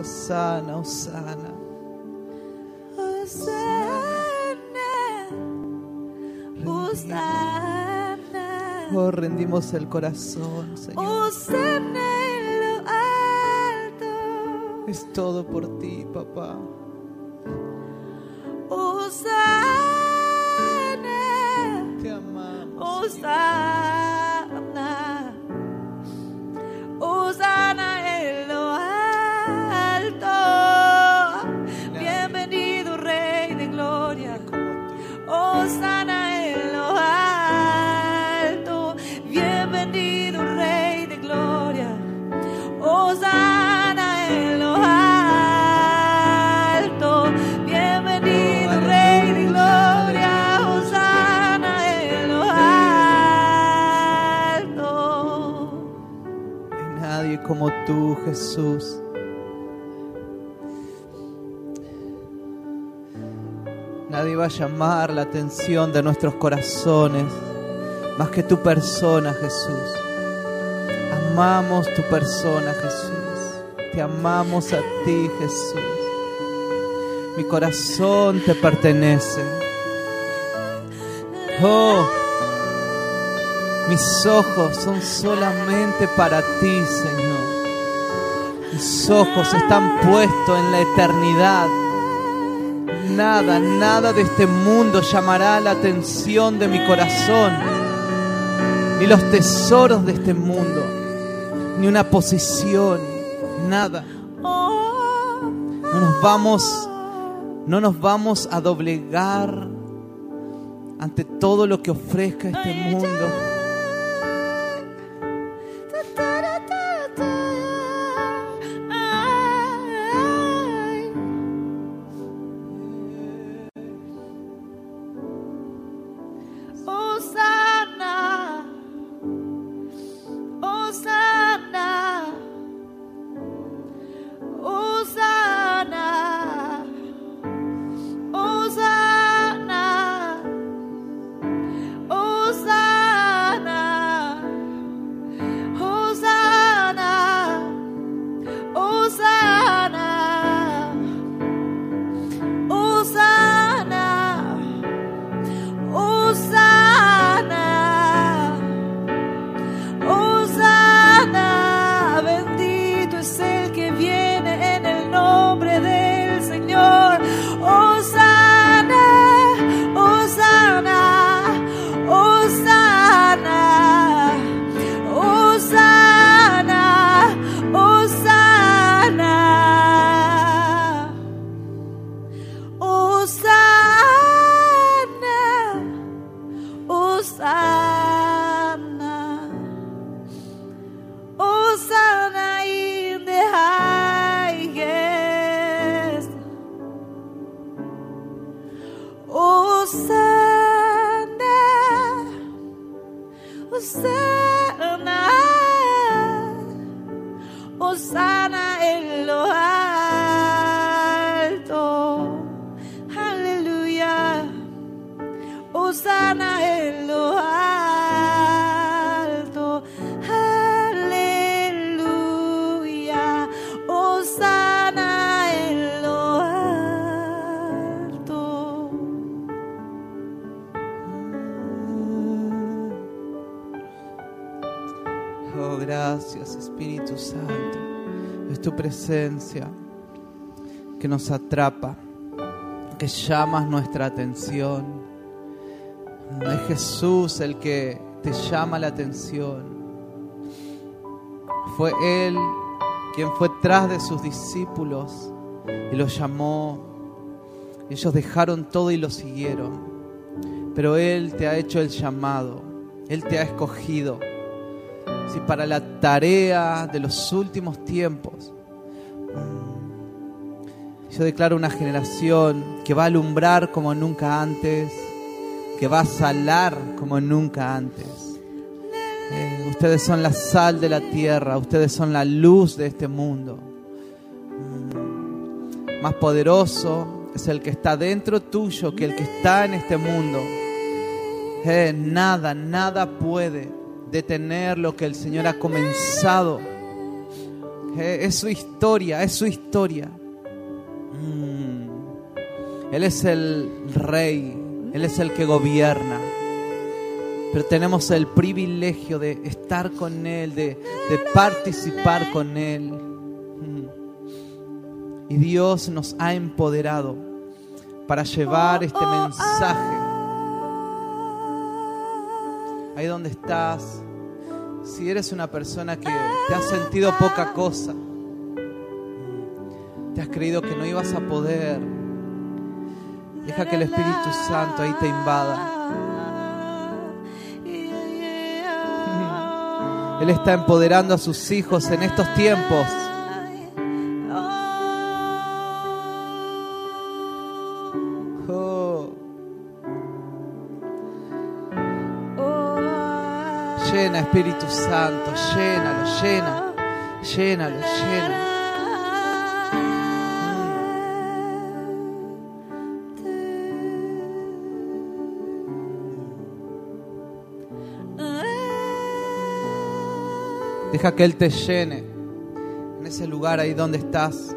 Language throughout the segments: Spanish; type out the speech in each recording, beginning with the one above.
Osana, Osana. Osana. Oh, rendimos el corazón, Señor. Osana en lo alto. Es todo por ti, papá. Jesús. Nadie va a llamar la atención de nuestros corazones más que tu persona, Jesús. Amamos tu persona, Jesús. Te amamos a ti, Jesús. Mi corazón te pertenece. Oh, mis ojos son solamente para ti, Señor. Mis ojos están puestos en la eternidad. Nada, nada de este mundo llamará la atención de mi corazón. Ni los tesoros de este mundo. Ni una posición. Nada. No nos vamos, no nos vamos a doblegar ante todo lo que ofrezca este mundo. Gracias Espíritu Santo. Es tu presencia que nos atrapa, que llamas nuestra atención. Es Jesús el que te llama la atención. Fue Él quien fue tras de sus discípulos y los llamó. Ellos dejaron todo y lo siguieron. Pero Él te ha hecho el llamado. Él te ha escogido. Si para la tarea de los últimos tiempos, yo declaro una generación que va a alumbrar como nunca antes, que va a salar como nunca antes. Eh, ustedes son la sal de la tierra, ustedes son la luz de este mundo. Más poderoso es el que está dentro tuyo que el que está en este mundo. Eh, nada, nada puede detener lo que el Señor ha comenzado. Es su historia, es su historia. Mm. Él es el rey, Él es el que gobierna. Pero tenemos el privilegio de estar con Él, de, de participar con Él. Mm. Y Dios nos ha empoderado para llevar este mensaje. Ahí donde estás, si eres una persona que te has sentido poca cosa, te has creído que no ibas a poder, deja que el Espíritu Santo ahí te invada. Él está empoderando a sus hijos en estos tiempos. Espíritu Santo, llénalo, llena, llénalo, llena. Deja que Él te llene en ese lugar ahí donde estás.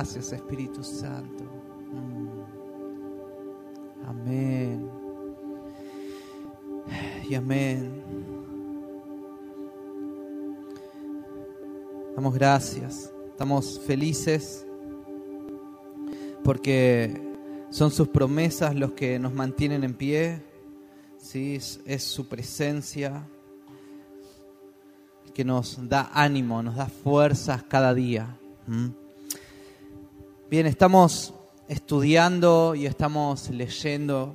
Gracias Espíritu Santo. Mm. Amén. Y amén. Damos gracias. Estamos felices porque son sus promesas los que nos mantienen en pie. ¿sí? Es, su presencia que nos da ánimo, nos da fuerzas cada día. ¿Mm? Bien, estamos estudiando y estamos leyendo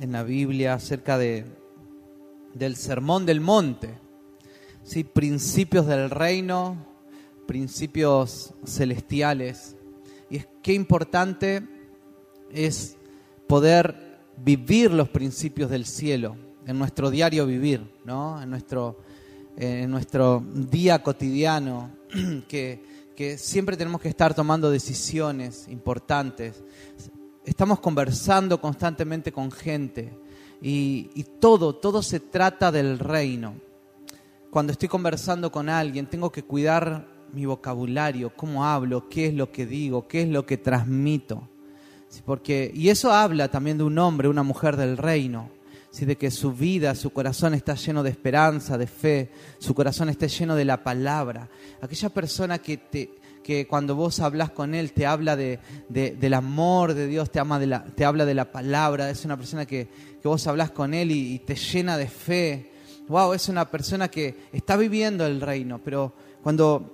en la Biblia acerca de, del sermón del monte, ¿sí? principios del reino, principios celestiales. Y es qué importante es poder vivir los principios del cielo en nuestro diario vivir, ¿no? en, nuestro, en nuestro día cotidiano, que que siempre tenemos que estar tomando decisiones importantes. Estamos conversando constantemente con gente y, y, todo, todo se trata del reino. Cuando estoy conversando con alguien, tengo que cuidar mi vocabulario, cómo hablo, qué es lo que digo, qué es lo que transmito. Porque, y eso habla también de un hombre, una mujer del reino. ¿Sí? de que su vida, su corazón está lleno de esperanza, de fe, su corazón está lleno de la palabra. Aquella persona que, te, que cuando vos hablas con él te habla de, de, del amor de Dios, te, ama de la, te habla de la palabra, es una persona que, que vos hablas con él y, y te llena de fe. Wow, es una persona que está viviendo el reino, pero cuando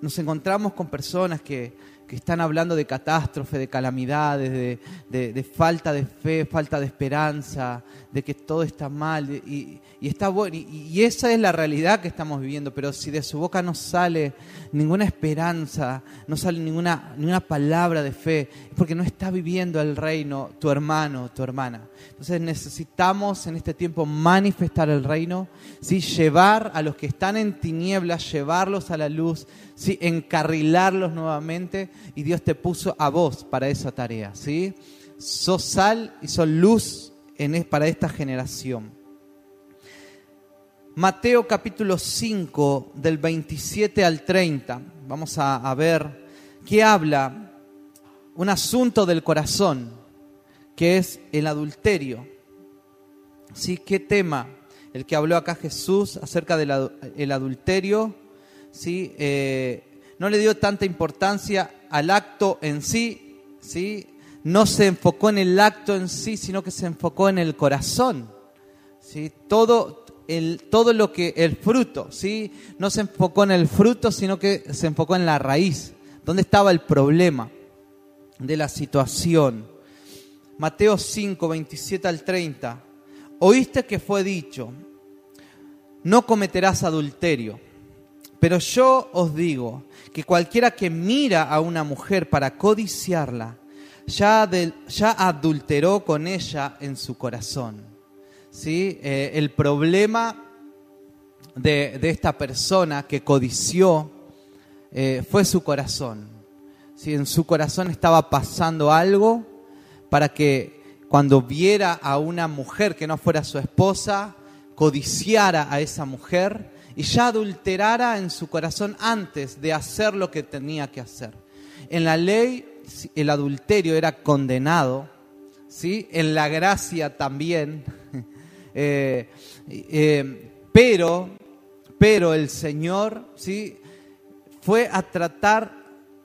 nos encontramos con personas que, que están hablando de catástrofe, de calamidades, de, de, falta de fe, falta de esperanza, de que todo está mal y, y está bueno. Y, y, esa es la realidad que estamos viviendo, pero si de su boca no sale ninguna esperanza, no sale ninguna, ninguna palabra de fe, es porque no está viviendo el reino tu hermano, tu hermana. Entonces necesitamos en este tiempo manifestar el reino, ¿sí? llevar a los que están en tinieblas, llevarlos a la luz, ¿sí? encarrilarlos nuevamente y Dios te puso a vos para esa tarea. ¿sí? Sos sal y sos luz en, para esta generación. Mateo capítulo 5 del 27 al 30. Vamos a, ver qué habla un asunto del corazón, que es el adulterio. ¿Sí? ¿Qué tema? El que habló acá Jesús acerca del adulterio. ¿Sí? Eh, no le dio tanta importancia al acto en sí, ¿sí? no se enfocó en el acto en sí, sino que se enfocó en el corazón. ¿sí? Todo, el, todo lo que, el fruto, ¿sí? no se enfocó en el fruto, sino que se enfocó en la raíz. ¿Dónde estaba el problema de la situación? Mateo 5, 27 al 30. Oíste que fue dicho, no cometerás adulterio. Pero yo os digo que cualquiera que mira a una mujer para codiciarla, ya, ya adulteró con ella en su corazón. ¿sí? Eh, el problema de, de esta persona que codició eh, fue su corazón. ¿sí? En su corazón estaba pasando algo para que cuando viera a una mujer que no fuera su esposa, codiciara a esa mujer y ya adulterara en su corazón antes de hacer lo que tenía que hacer. En la ley el adulterio era condenado, ¿sí? en la gracia también, Eh, eh, pero, pero el Señor ¿sí? fue a tratar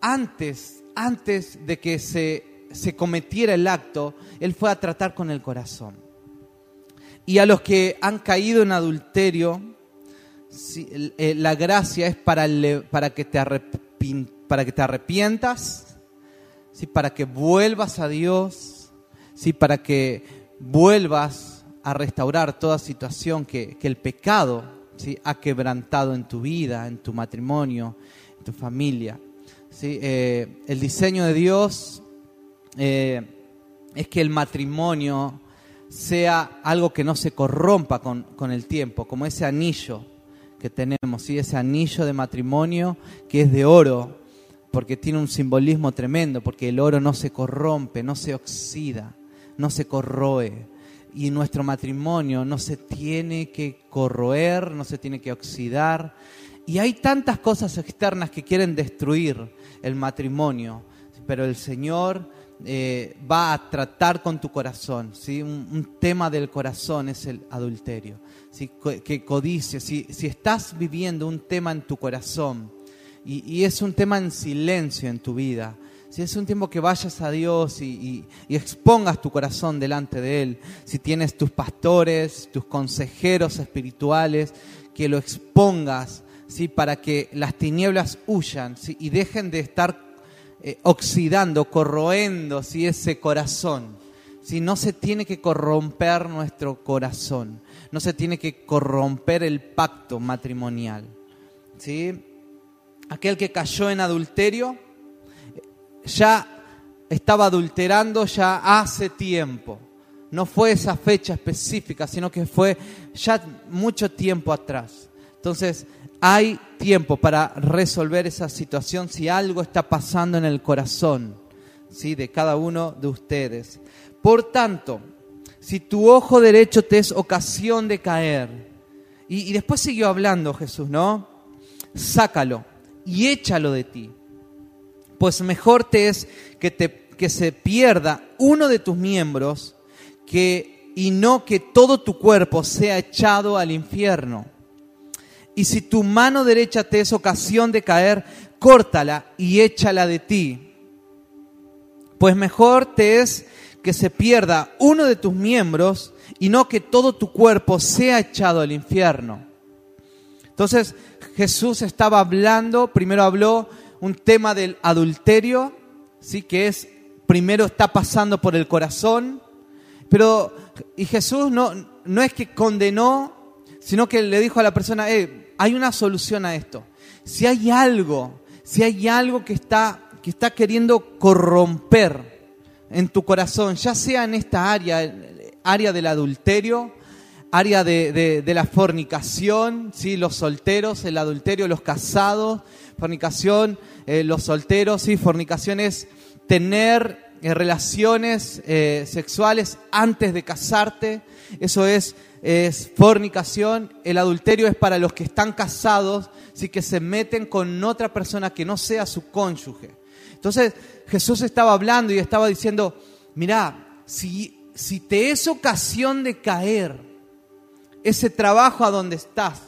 antes, antes de que se, se cometiera el acto, Él fue a tratar con el corazón. Y a los que han caído en adulterio, eh, la gracia es para, para, que te para que te arrepientas, ¿sí? para que vuelvas a Dios, ¿sí? para que vuelvas a restaurar toda situación que, el pecado ha quebrantado en tu vida, en tu matrimonio, en tu familia. Eh, el diseño de Dios eh, es que el matrimonio sea algo que no se corrompa con el tiempo, como ese anillo que tenemos, ¿sí? ese anillo de matrimonio que es de oro, porque tiene un simbolismo tremendo, porque el oro no se corrompe, no se oxida, no se corroe. Y nuestro matrimonio no se tiene que corroer, no se tiene que oxidar. Y hay tantas cosas externas que quieren destruir el matrimonio, pero el Señor eh, va a tratar con tu corazón. ¿sí? Un, tema del corazón es el adulterio. Que codicia, si, si estás viviendo un tema en tu corazón y, y es un tema en silencio en tu vida, si es un tiempo que vayas a Dios y, y- expongas tu corazón delante de Él, si tienes tus pastores, tus consejeros espirituales, que lo expongas, ¿sí? para que las tinieblas huyan y dejen de estar eh, oxidando, corroendo ¿sí? ese corazón. ¿sí? No se tiene que corromper nuestro corazón, no se tiene que corromper el pacto matrimonial. ¿sí? Aquel que cayó en adulterio ya estaba adulterando ya hace tiempo. No fue esa fecha específica, sino que fue ya mucho tiempo atrás. Entonces, hay tiempo para resolver esa situación si algo está pasando en el corazón ¿sí? de cada uno de ustedes. Por tanto, si tu ojo derecho te es ocasión de caer, y, después siguió hablando Jesús, ¿no? Sácalo y échalo de ti pues mejor te es que, te, que se pierda uno de tus miembros que, y no que todo tu cuerpo sea echado al infierno. Y si tu mano derecha te es ocasión de caer, córtala y échala de ti. Pues mejor te es que se pierda uno de tus miembros y no que todo tu cuerpo sea echado al infierno. Entonces Jesús estaba hablando, primero habló un tema del adulterio, sí que es primero está pasando por el corazón, pero y Jesús no no es que condenó, sino que le dijo a la persona, "Eh, hay una solución a esto. Si hay algo, si hay algo que está que está queriendo corromper en tu corazón, ya sea en esta área, área del adulterio, área de, la fornicación, ¿sí? los solteros, el adulterio, los casados, fornicación, eh, los solteros, ¿sí? fornicación es tener eh, relaciones eh, sexuales antes de casarte, eso es, es fornicación, el adulterio es para los que están casados, ¿sí? que se meten con otra persona que no sea su cónyuge. Entonces Jesús estaba hablando y estaba diciendo, mira, si, si te es ocasión de caer, ese trabajo a donde estás,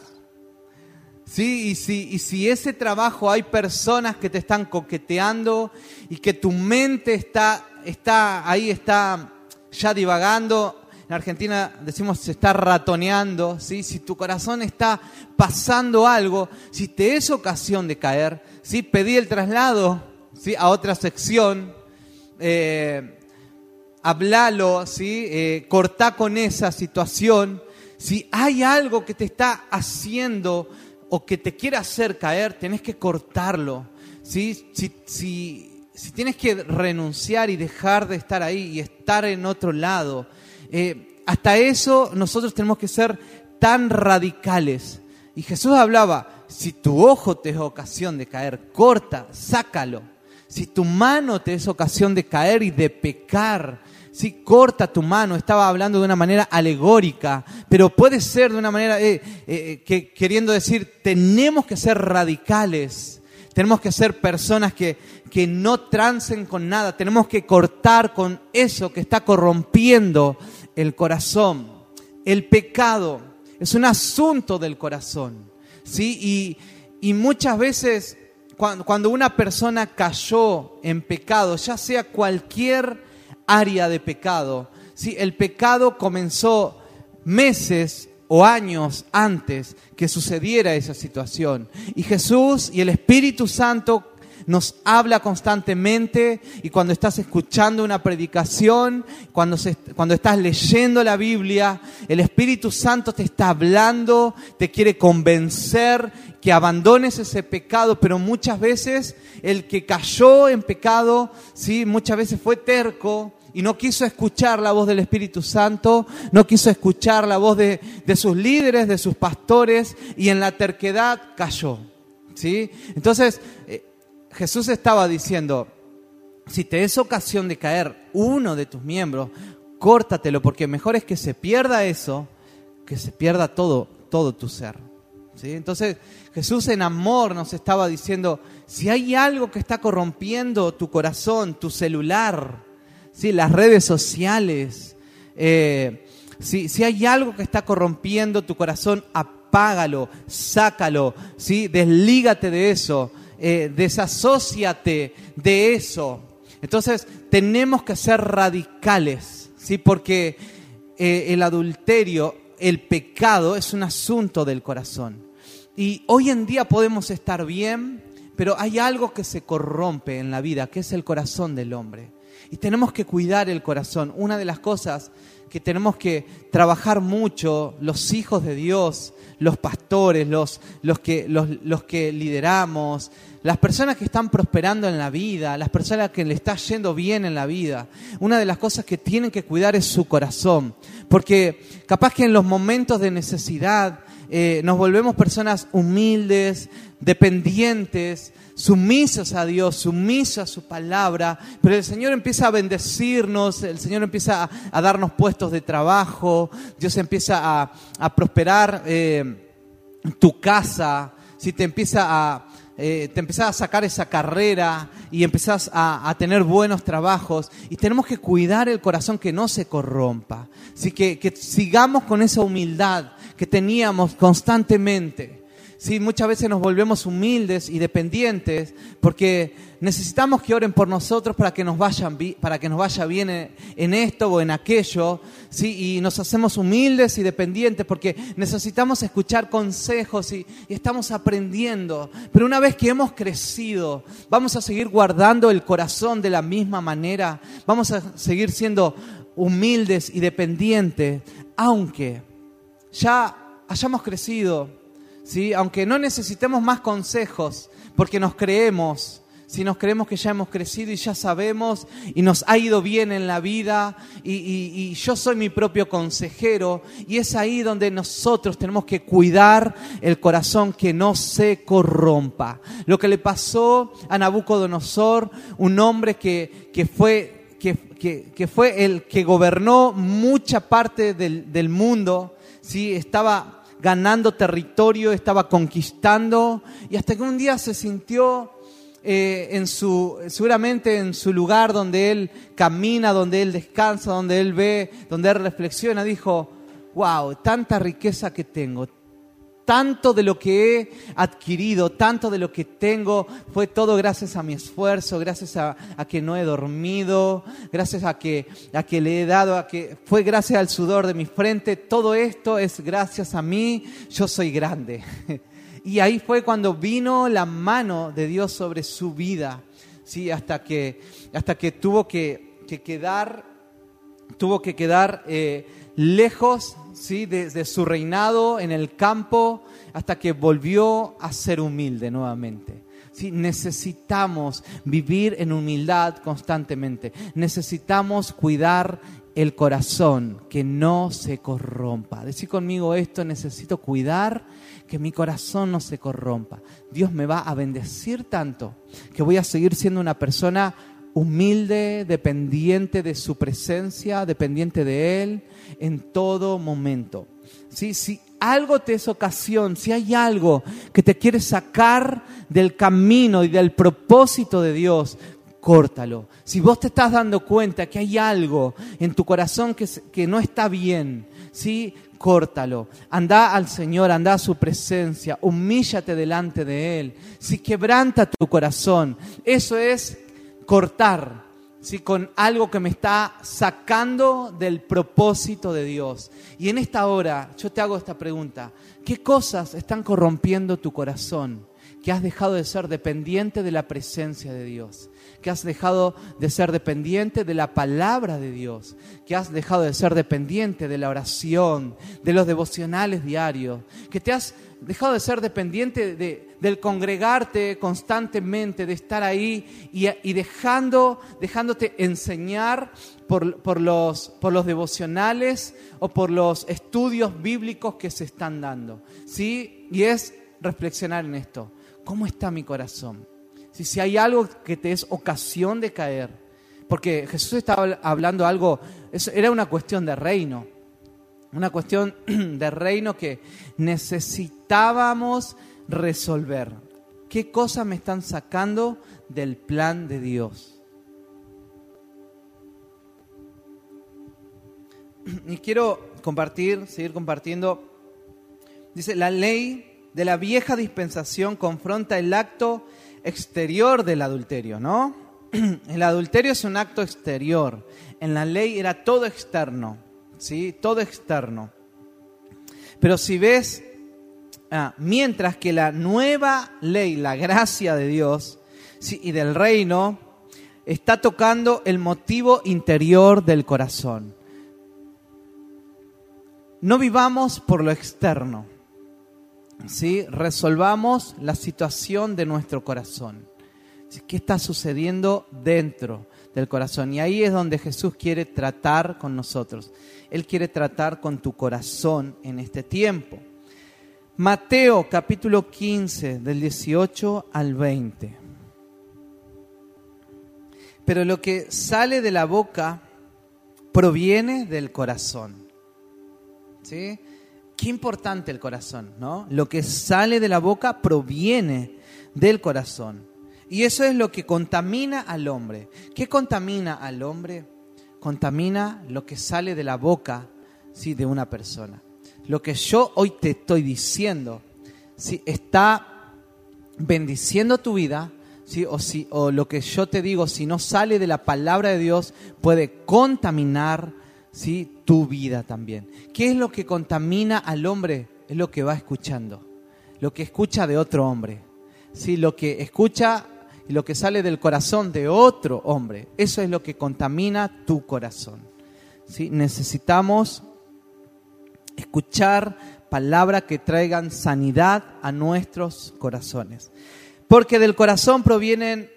¿sí? Y si, y si ese trabajo hay personas que te están coqueteando y que tu mente está, está ahí, está ya divagando, en Argentina decimos se está ratoneando, ¿sí? si tu corazón está pasando algo, si te es ocasión de caer, ¿sí? pedí el traslado ¿sí? a otra sección, eh, hablalo, ¿sí? Eh, cortá con esa situación. Si hay algo que te está haciendo o que te quiere hacer caer, tenés que cortarlo. ¿sí? Si tienes que renunciar y dejar de estar ahí y estar en otro lado, eh, hasta eso nosotros tenemos que ser tan radicales. Y Jesús hablaba, si tu ojo te es ocasión de caer, corta, sácalo. Si tu mano te es ocasión de caer y de pecar, si corta tu mano, estaba hablando de una manera alegórica, pero puede ser de una manera eh, eh, que, queriendo decir, tenemos que ser radicales, tenemos que ser personas que, que no trancen con nada, tenemos que cortar con eso que está corrompiendo el corazón. El pecado es un asunto del corazón, ¿sí? Y, y muchas veces cuando, cuando una persona cayó en pecado, ya sea cualquier área de pecado, ¿sí? El pecado comenzó meses o años antes que sucediera esa situación. Y Jesús y el Espíritu Santo nos habla constantemente y cuando estás escuchando una predicación, cuando, estás leyendo la Biblia, el Espíritu Santo te está hablando, te quiere convencer que abandones ese pecado, pero muchas veces el que cayó en pecado, ¿sí? muchas veces fue terco, y no quiso escuchar la voz del Espíritu Santo, no quiso escuchar la voz de, de, sus líderes, de sus pastores, y en la terquedad cayó. ¿sí? Entonces, eh, Jesús estaba diciendo, si te es ocasión de caer uno de tus miembros, córtatelo, porque mejor es que se pierda eso, que se pierda todo, todo tu ser. ¿Sí? Entonces Jesús en amor nos estaba diciendo, si hay algo que está corrompiendo tu corazón, tu celular, ¿sí? las redes sociales, eh, si, si, hay algo que está corrompiendo tu corazón, apágalo, sácalo, ¿sí? deslígate de eso eh, desasóciate de eso. Entonces tenemos que ser radicales, ¿sí? porque eh, el adulterio, el pecado es un asunto del corazón. Y hoy en día podemos estar bien, pero hay algo que se corrompe en la vida, que es el corazón del hombre. Y tenemos que cuidar el corazón. Una de las cosas que tenemos que trabajar mucho, los hijos de Dios, los pastores, los, los, que, los, los que lideramos, las personas que están prosperando en la vida, las personas que le está yendo bien en la vida, una de las cosas que tienen que cuidar es su corazón. Porque capaz que en los momentos de necesidad eh, nos volvemos personas humildes, dependientes, sumisos a Dios, sumisos a su palabra, pero el Señor empieza a bendecirnos, el Señor empieza a, darnos puestos de trabajo, Dios empieza a, prosperar eh, tu casa, si te empieza a, eh, te a sacar esa carrera y empezás a, tener buenos trabajos. Y tenemos que cuidar el corazón que no se corrompa. Así que, que sigamos con esa humildad que teníamos constantemente. Sí, muchas veces nos volvemos humildes y dependientes porque necesitamos que oren por nosotros para que nos, vayan, para que nos vaya bien en, esto o en aquello. ¿sí? Y nos hacemos humildes y dependientes porque necesitamos escuchar consejos y, y estamos aprendiendo. Pero una vez que hemos crecido, vamos a seguir guardando el corazón de la misma manera. Vamos a seguir siendo humildes y dependientes, aunque ya hayamos crecido ¿sí? aunque no necesitemos más consejos, porque nos creemos, si nos creemos que ya hemos crecido y ya sabemos y nos ha ido bien en la vida y, yo soy mi propio consejero y es ahí donde nosotros tenemos que cuidar el corazón que no se corrompa. Lo que le pasó a Nabucodonosor, un hombre que, que fue... Que, que fue el que gobernó mucha parte del, del mundo, ¿sí? estaba ganando territorio, estaba conquistando, y hasta que un día se sintió eh, en su, seguramente en su lugar donde él camina, donde él descansa, donde él ve, donde él reflexiona, dijo, wow, tanta riqueza que tengo, tanto de lo que he adquirido, tanto de lo que tengo, fue todo gracias a mi esfuerzo, gracias a, que no he dormido, gracias a que, a que le he dado, a que fue gracias al sudor de mi frente. Todo esto es gracias a mí, yo soy grande. Y ahí fue cuando vino la mano de Dios sobre su vida, ¿sí? hasta, que, hasta que tuvo que, quedar, tuvo que quedar eh, lejos ¿sí? de, su reinado en el campo hasta que volvió a ser humilde nuevamente. ¿sí? Necesitamos vivir en humildad constantemente. Necesitamos cuidar el corazón, que no se corrompa. Decir conmigo esto, necesito cuidar que mi corazón no se corrompa. Dios me va a bendecir tanto que voy a seguir siendo una persona humilde, dependiente de su presencia, dependiente de Él en todo momento. ¿Sí? Si algo te es ocasión, si hay algo que te quiere sacar del camino y del propósito de Dios, córtalo. Si vos te estás dando cuenta que hay algo en tu corazón que, que no está bien, ¿sí? córtalo. Anda al Señor, anda a su presencia, humíllate delante de Él. Si quebranta tu corazón, eso es cortar ¿sí? con algo que me está sacando del propósito de Dios. Y en esta hora yo te hago esta pregunta. ¿Qué cosas están corrompiendo tu corazón? Que has dejado de ser dependiente de la presencia de Dios que has dejado de ser dependiente de la palabra de Dios, que has dejado de ser dependiente de la oración, de los devocionales diarios, que te has dejado de ser dependiente de, del congregarte constantemente, de estar ahí y, dejando, dejándote enseñar por, por, los, por los devocionales o por los estudios bíblicos que se están dando. ¿sí? Y es reflexionar en esto. ¿Cómo está mi corazón? si, si hay algo que te es ocasión de caer, porque Jesús estaba hablando algo, era una cuestión de reino, una cuestión de reino que necesitábamos resolver. ¿Qué cosas me están sacando del plan de Dios? Y quiero compartir, seguir compartiendo. Dice, la ley de la vieja dispensación confronta el acto exterior del adulterio, ¿no? El adulterio es un acto exterior. En la ley era todo externo, ¿sí? Todo externo. Pero si ves, ah, mientras que la nueva ley, la gracia de Dios y del reino, está tocando el motivo interior del corazón. No vivamos por lo externo. ¿Sí? resolvamos la situación de nuestro corazón. ¿Qué está sucediendo dentro del corazón? Y ahí es donde Jesús quiere tratar con nosotros. Él quiere tratar con tu corazón en este tiempo. Mateo capítulo 15 del 18 al 20. Pero lo que sale de la boca proviene del corazón. ¿Sí? Qué importante el corazón, ¿no? Lo que sale de la boca proviene del corazón. Y eso es lo que contamina al hombre. ¿Qué contamina al hombre? Contamina lo que sale de la boca ¿sí? de una persona. Lo que yo hoy te estoy diciendo ¿sí? está bendiciendo tu vida, ¿sí? o, si, o lo que yo te digo, si no sale de la palabra de Dios, puede contaminar ¿sí? tu vida también. ¿Qué es lo que contamina al hombre? Es lo que va escuchando, lo que escucha de otro hombre. ¿sí? Lo que escucha y lo que sale del corazón de otro hombre. Eso es lo que contamina tu corazón. ¿sí? Necesitamos escuchar palabras que traigan sanidad a nuestros corazones. Porque del corazón provienen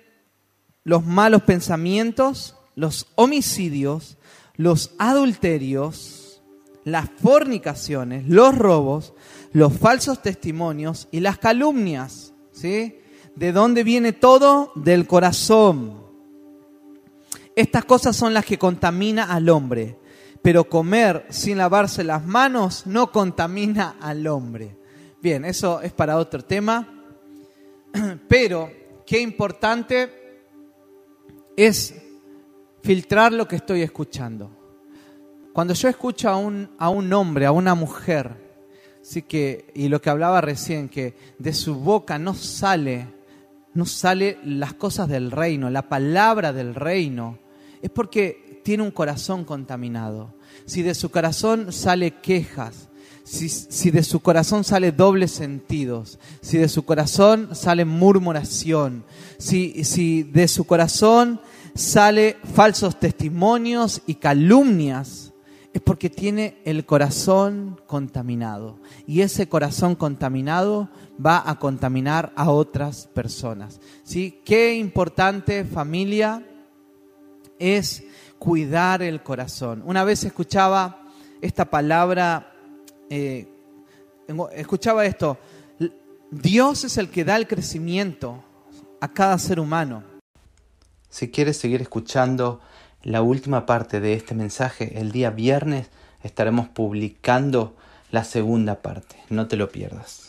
los malos pensamientos, los homicidios, los adulterios, las fornicaciones, los robos, los falsos testimonios y las calumnias. ¿Sí? ¿De dónde viene todo? Del corazón. Estas cosas son las que contamina al hombre, pero comer sin lavarse las manos no contamina al hombre. Bien, eso es para otro tema, pero qué importante es filtrar lo que estoy escuchando. Cuando yo escucho a un, a un hombre, a una mujer, sí que, y lo que hablaba recién, que de su boca no sale, no sale las cosas del reino, la palabra del reino, es porque tiene un corazón contaminado. Si de su corazón sale quejas, si, si, de su corazón sale dobles sentidos, si de su corazón sale murmuración, si, si de su corazón sale falsos testimonios y calumnias, es porque tiene el corazón contaminado. Y ese corazón contaminado va a contaminar a otras personas. ¿Sí? Qué importante familia es cuidar el corazón. Una vez escuchaba esta palabra, eh, escuchaba esto, Dios es el que da el crecimiento a cada ser humano. Si quieres seguir escuchando la última parte de este mensaje, el día viernes estaremos publicando la segunda parte. No te lo pierdas.